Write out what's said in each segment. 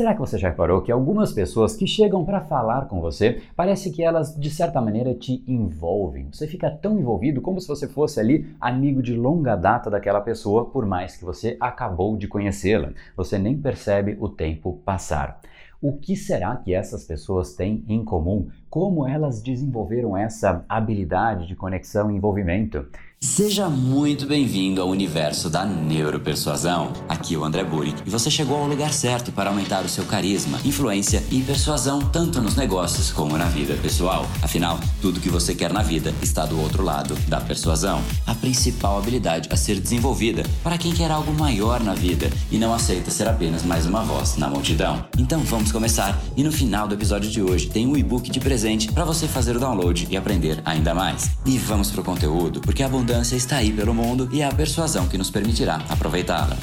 Será que você já reparou que algumas pessoas que chegam para falar com você, parece que elas de certa maneira te envolvem? Você fica tão envolvido como se você fosse ali amigo de longa data daquela pessoa, por mais que você acabou de conhecê-la. Você nem percebe o tempo passar. O que será que essas pessoas têm em comum? Como elas desenvolveram essa habilidade de conexão e envolvimento? Seja muito bem-vindo ao universo da neuropersuasão. Aqui é o André Burick e você chegou ao lugar certo para aumentar o seu carisma, influência e persuasão tanto nos negócios como na vida pessoal. Afinal, tudo que você quer na vida está do outro lado da persuasão, a principal habilidade a ser desenvolvida para quem quer algo maior na vida e não aceita ser apenas mais uma voz na multidão. Então vamos começar e no final do episódio de hoje tem um e-book de presente para você fazer o download e aprender ainda mais. E vamos pro conteúdo, porque a abundância abundância está aí pelo mundo e é a persuasão que nos permitirá aproveitá-la.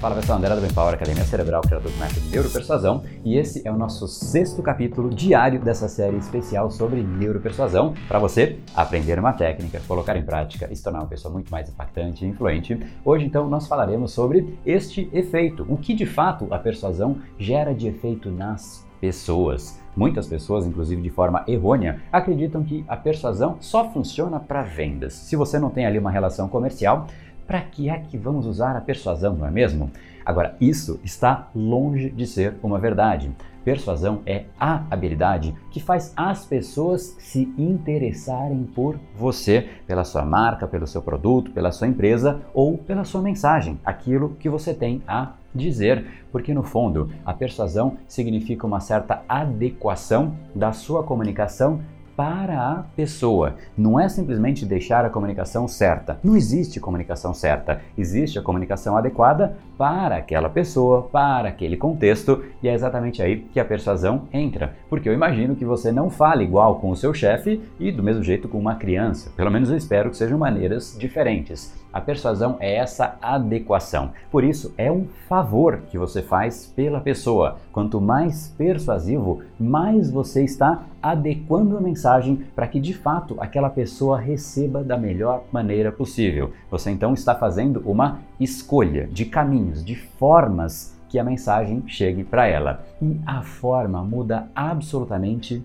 Fala pessoal, André do Bem Power, Academia Cerebral, criador do método Neuropersuasão, e esse é o nosso sexto capítulo diário dessa série especial sobre neuropersuasão, para você aprender uma técnica, colocar em prática e se tornar uma pessoa muito mais impactante e influente. Hoje, então, nós falaremos sobre este efeito, o que de fato a persuasão gera de efeito nas pessoas. Muitas pessoas, inclusive de forma errônea, acreditam que a persuasão só funciona para vendas. Se você não tem ali uma relação comercial, para que é que vamos usar a persuasão, não é mesmo? Agora, isso está longe de ser uma verdade. Persuasão é a habilidade que faz as pessoas se interessarem por você, pela sua marca, pelo seu produto, pela sua empresa ou pela sua mensagem, aquilo que você tem a dizer, porque no fundo a persuasão significa uma certa adequação da sua comunicação para a pessoa. Não é simplesmente deixar a comunicação certa. Não existe comunicação certa. Existe a comunicação adequada para aquela pessoa, para aquele contexto, e é exatamente aí que a persuasão entra. Porque eu imagino que você não fale igual com o seu chefe e do mesmo jeito com uma criança. Pelo menos eu espero que sejam maneiras diferentes. A persuasão é essa adequação. Por isso, é um favor que você faz pela pessoa. Quanto mais persuasivo, mais você está adequando a mensagem para que de fato aquela pessoa receba da melhor maneira possível. Você então está fazendo uma escolha de caminhos, de formas que a mensagem chegue para ela. E a forma muda absolutamente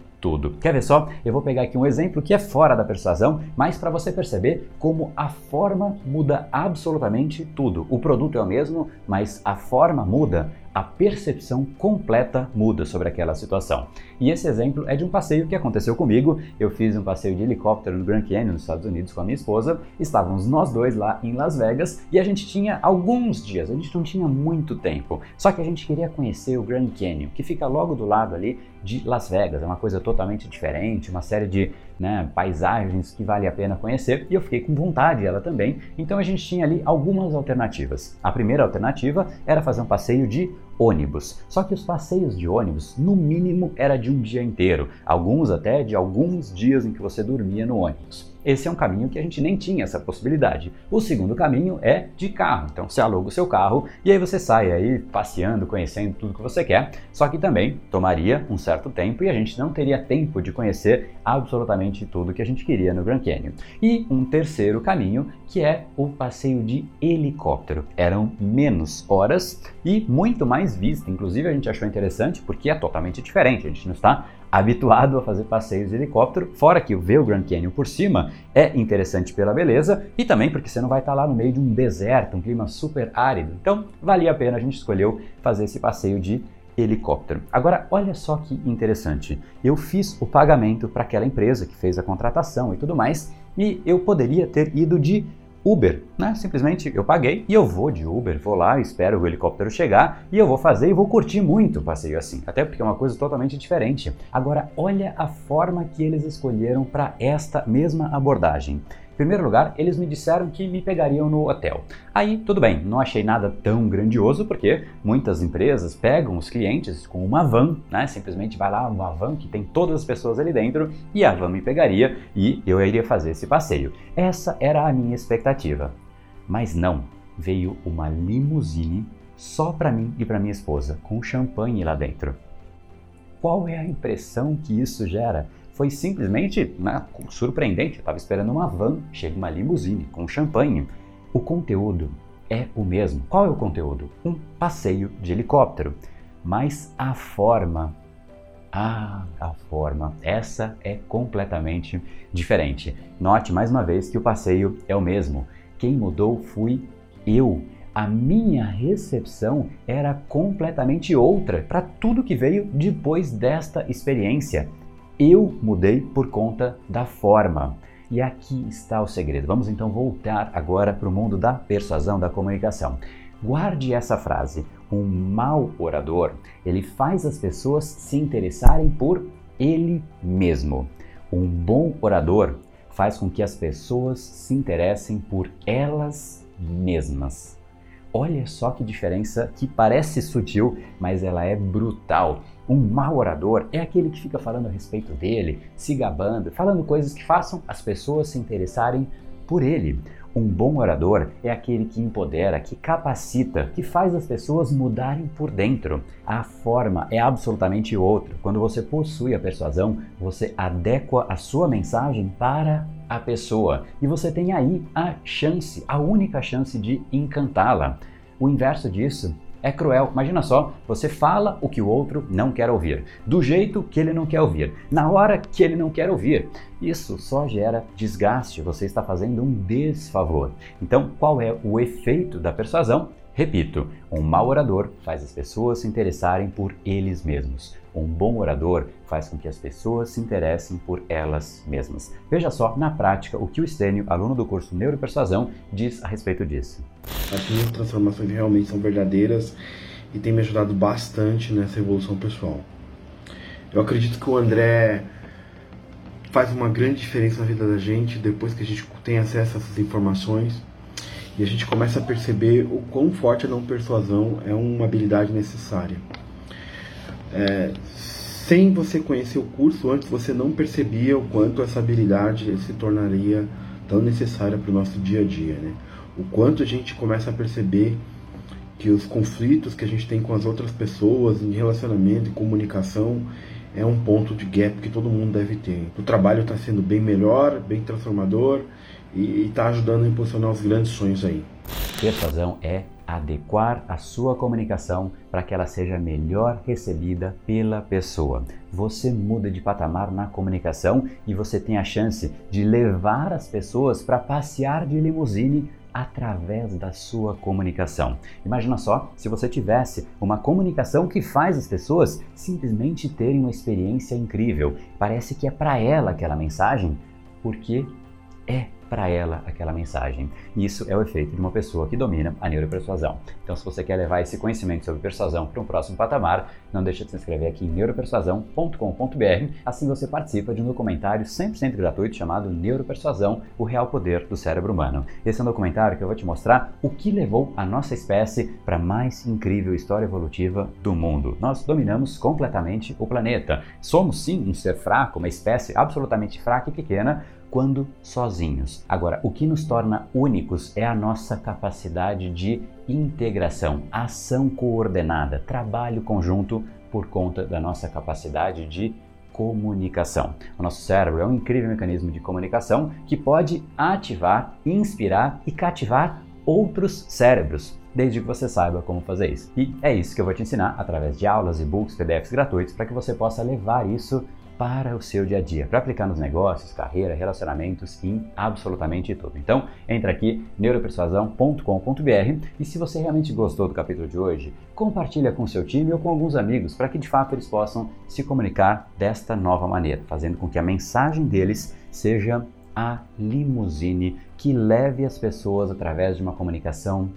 Quer ver só? Eu vou pegar aqui um exemplo que é fora da persuasão, mas para você perceber como a forma muda absolutamente tudo. O produto é o mesmo, mas a forma muda a percepção completa muda sobre aquela situação. E esse exemplo é de um passeio que aconteceu comigo. Eu fiz um passeio de helicóptero no Grand Canyon, nos Estados Unidos, com a minha esposa. Estávamos nós dois lá em Las Vegas e a gente tinha alguns dias, a gente não tinha muito tempo. Só que a gente queria conhecer o Grand Canyon, que fica logo do lado ali de Las Vegas. É uma coisa totalmente diferente, uma série de né, paisagens que vale a pena conhecer e eu fiquei com vontade ela também. Então a gente tinha ali algumas alternativas. A primeira alternativa era fazer um passeio de ônibus. Só que os passeios de ônibus, no mínimo, era de um dia inteiro, alguns até de alguns dias em que você dormia no ônibus. Esse é um caminho que a gente nem tinha essa possibilidade. O segundo caminho é de carro. Então você aluga o seu carro e aí você sai aí passeando, conhecendo tudo que você quer. Só que também tomaria um certo tempo e a gente não teria tempo de conhecer absolutamente tudo que a gente queria no Grand Canyon. E um terceiro caminho que é o passeio de helicóptero. Eram menos horas e muito mais vista. Inclusive a gente achou interessante porque é totalmente diferente. A gente não está habituado a fazer passeios de helicóptero, fora que ver o Grand Canyon por cima é interessante pela beleza e também porque você não vai estar lá no meio de um deserto, um clima super árido. Então, valia a pena, a gente escolheu fazer esse passeio de helicóptero. Agora, olha só que interessante. Eu fiz o pagamento para aquela empresa que fez a contratação e tudo mais, e eu poderia ter ido de Uber, né? Simplesmente eu paguei e eu vou de Uber, vou lá, espero o helicóptero chegar e eu vou fazer e vou curtir muito o passeio assim, até porque é uma coisa totalmente diferente. Agora, olha a forma que eles escolheram para esta mesma abordagem. Em primeiro lugar, eles me disseram que me pegariam no hotel. Aí, tudo bem, não achei nada tão grandioso, porque muitas empresas pegam os clientes com uma van, né? Simplesmente vai lá uma van que tem todas as pessoas ali dentro e a van me pegaria e eu iria fazer esse passeio. Essa era a minha expectativa. Mas não, veio uma limusine só para mim e para minha esposa, com champanhe lá dentro. Qual é a impressão que isso gera? Foi simplesmente né, surpreendente. Eu estava esperando uma van, chega uma limusine com champanhe. O conteúdo é o mesmo. Qual é o conteúdo? Um passeio de helicóptero. Mas a forma ah, a forma. Essa é completamente diferente. Note mais uma vez que o passeio é o mesmo. Quem mudou fui eu. A minha recepção era completamente outra para tudo que veio depois desta experiência. Eu mudei por conta da forma. E aqui está o segredo. Vamos então voltar agora para o mundo da persuasão, da comunicação. Guarde essa frase. Um mau orador, ele faz as pessoas se interessarem por ele mesmo. Um bom orador faz com que as pessoas se interessem por elas mesmas. Olha só que diferença que parece sutil, mas ela é brutal. Um mau orador é aquele que fica falando a respeito dele, se gabando, falando coisas que façam as pessoas se interessarem por ele. Um bom orador é aquele que empodera, que capacita, que faz as pessoas mudarem por dentro. A forma é absolutamente outra. Quando você possui a persuasão, você adequa a sua mensagem para a pessoa e você tem aí a chance, a única chance de encantá-la. O inverso disso é cruel. Imagina só, você fala o que o outro não quer ouvir, do jeito que ele não quer ouvir, na hora que ele não quer ouvir. Isso só gera desgaste, você está fazendo um desfavor. Então, qual é o efeito da persuasão? Repito, um mau orador faz as pessoas se interessarem por eles mesmos. Um bom orador faz com que as pessoas se interessem por elas mesmas. Veja só, na prática, o que o Estênio, aluno do curso Neuropersuasão, diz a respeito disso. As minhas transformações realmente são verdadeiras e tem me ajudado bastante nessa evolução pessoal. Eu acredito que o André faz uma grande diferença na vida da gente depois que a gente tem acesso a essas informações e a gente começa a perceber o quão forte a não persuasão é uma habilidade necessária. É, sem você conhecer o curso antes, você não percebia o quanto essa habilidade se tornaria tão necessária para o nosso dia a dia, né? O quanto a gente começa a perceber que os conflitos que a gente tem com as outras pessoas em relacionamento e comunicação é um ponto de gap que todo mundo deve ter. O trabalho está sendo bem melhor, bem transformador e está ajudando a impulsionar os grandes sonhos aí. Persuasão é adequar a sua comunicação para que ela seja melhor recebida pela pessoa. Você muda de patamar na comunicação e você tem a chance de levar as pessoas para passear de limusine através da sua comunicação. Imagina só se você tivesse uma comunicação que faz as pessoas simplesmente terem uma experiência incrível. Parece que é para ela aquela mensagem, porque é para ela aquela mensagem. Isso é o efeito de uma pessoa que domina a neuropersuasão. Então, se você quer levar esse conhecimento sobre persuasão para um próximo patamar, não deixe de se inscrever aqui em neuropersuasão.com.br. Assim você participa de um documentário 100% gratuito chamado Neuropersuasão: O Real Poder do Cérebro Humano. Esse é um documentário que eu vou te mostrar o que levou a nossa espécie para a mais incrível história evolutiva do mundo. Nós dominamos completamente o planeta. Somos sim um ser fraco, uma espécie absolutamente fraca e pequena, quando sozinhos. Agora, o que nos torna únicos é a nossa capacidade de integração, ação coordenada, trabalho conjunto por conta da nossa capacidade de comunicação. O nosso cérebro é um incrível mecanismo de comunicação que pode ativar, inspirar e cativar outros cérebros, desde que você saiba como fazer isso. E é isso que eu vou te ensinar através de aulas, e-books, PDFs gratuitos para que você possa levar isso para o seu dia a dia, para aplicar nos negócios, carreira, relacionamentos, em absolutamente tudo. Então, entra aqui neuropersuasão.com.br e se você realmente gostou do capítulo de hoje, compartilha com seu time ou com alguns amigos para que de fato eles possam se comunicar desta nova maneira, fazendo com que a mensagem deles seja a limusine que leve as pessoas através de uma comunicação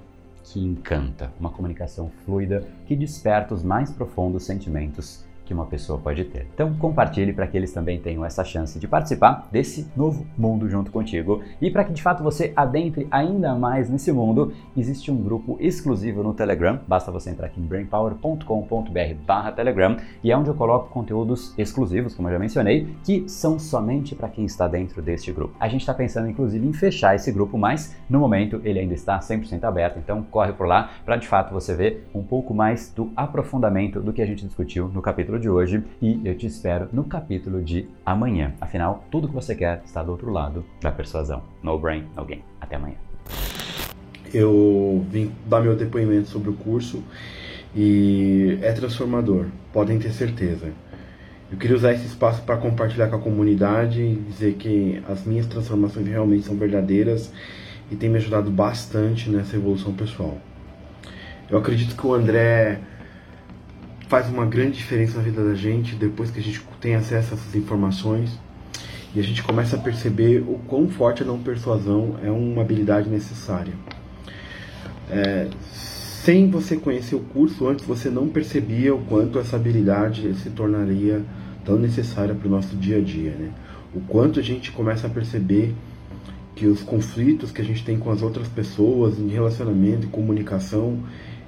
que encanta, uma comunicação fluida que desperta os mais profundos sentimentos que uma pessoa pode ter. Então compartilhe para que eles também tenham essa chance de participar desse novo mundo junto contigo e para que de fato você adentre ainda mais nesse mundo, existe um grupo exclusivo no Telegram, basta você entrar aqui em brainpower.com.br/telegram e é onde eu coloco conteúdos exclusivos, como eu já mencionei, que são somente para quem está dentro deste grupo. A gente está pensando inclusive em fechar esse grupo, mas no momento ele ainda está 100% aberto, então corre por lá para de fato você ver um pouco mais do aprofundamento do que a gente discutiu no capítulo capítulo de hoje e eu te espero no capítulo de amanhã. Afinal, tudo que você quer está do outro lado da persuasão. No brain, no game. Até amanhã. Eu vim dar meu depoimento sobre o curso e é transformador, podem ter certeza. Eu queria usar esse espaço para compartilhar com a comunidade e dizer que as minhas transformações realmente são verdadeiras e tem me ajudado bastante nessa evolução pessoal. Eu acredito que o André faz uma grande diferença na vida da gente depois que a gente tem acesso a essas informações e a gente começa a perceber o quão forte a não persuasão é uma habilidade necessária. É, sem você conhecer o curso antes, você não percebia o quanto essa habilidade se tornaria tão necessária para o nosso dia a dia, né? O quanto a gente começa a perceber que os conflitos que a gente tem com as outras pessoas em relacionamento e comunicação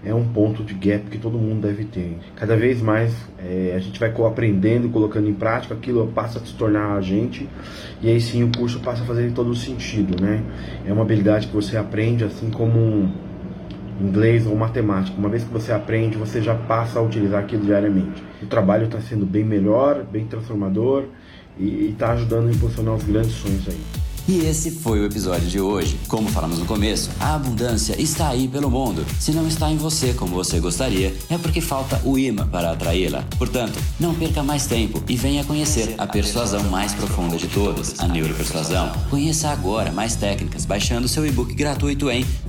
é um ponto de gap que todo mundo deve ter. Cada vez mais é, a gente vai aprendendo, colocando em prática, aquilo passa a se tornar a gente e aí sim o curso passa a fazer todo o sentido, né? É uma habilidade que você aprende assim como inglês ou matemática. Uma vez que você aprende, você já passa a utilizar aquilo diariamente. O trabalho está sendo bem melhor, bem transformador e está ajudando a impulsionar os grandes sonhos aí. E esse foi o episódio de hoje. Como falamos no começo, a abundância está aí pelo mundo. Se não está em você como você gostaria, é porque falta o imã para atraí-la. Portanto, não perca mais tempo e venha conhecer a persuasão mais profunda de todas, a neuropersuasão. Conheça agora mais técnicas baixando seu e-book gratuito em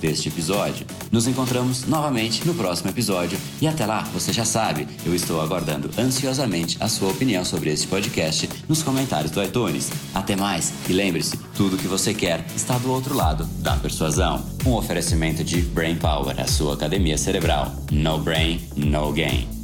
deste episódio. Nos encontramos novamente no próximo episódio e até lá, você já sabe, eu estou aguardando ansiosamente a sua opinião sobre este podcast nos comentários do iTunes. Até mais e lembre-se, tudo o que você quer está do outro lado da persuasão. Um oferecimento de Brain Power, a sua academia cerebral. No brain, no gain.